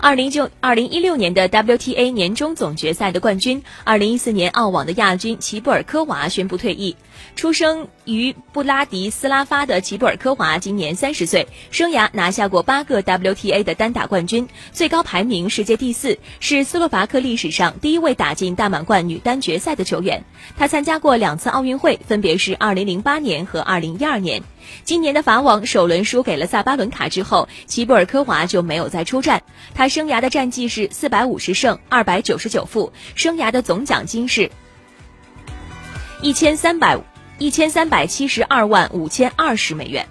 二零九二零一六年的 WTA 年终总决赛的冠军，二零一四年澳网的亚军齐布尔科娃宣布退役。出生于布拉迪斯拉发的齐布尔科娃今年三十岁，生涯拿下过八个 WTA 的单打冠军，最高排名世界第四，是斯洛伐克历史上第一位打进大满贯女单决赛的球员。她参加过两次奥运会，分别是二零零八年和二零一二年。今年的法网首轮输给了萨巴伦卡之后，齐布尔科娃就没有再出战。她生涯的战绩是四百五十胜二百九十九负，生涯的总奖金是一千三百一千三百七十二万五千二十美元。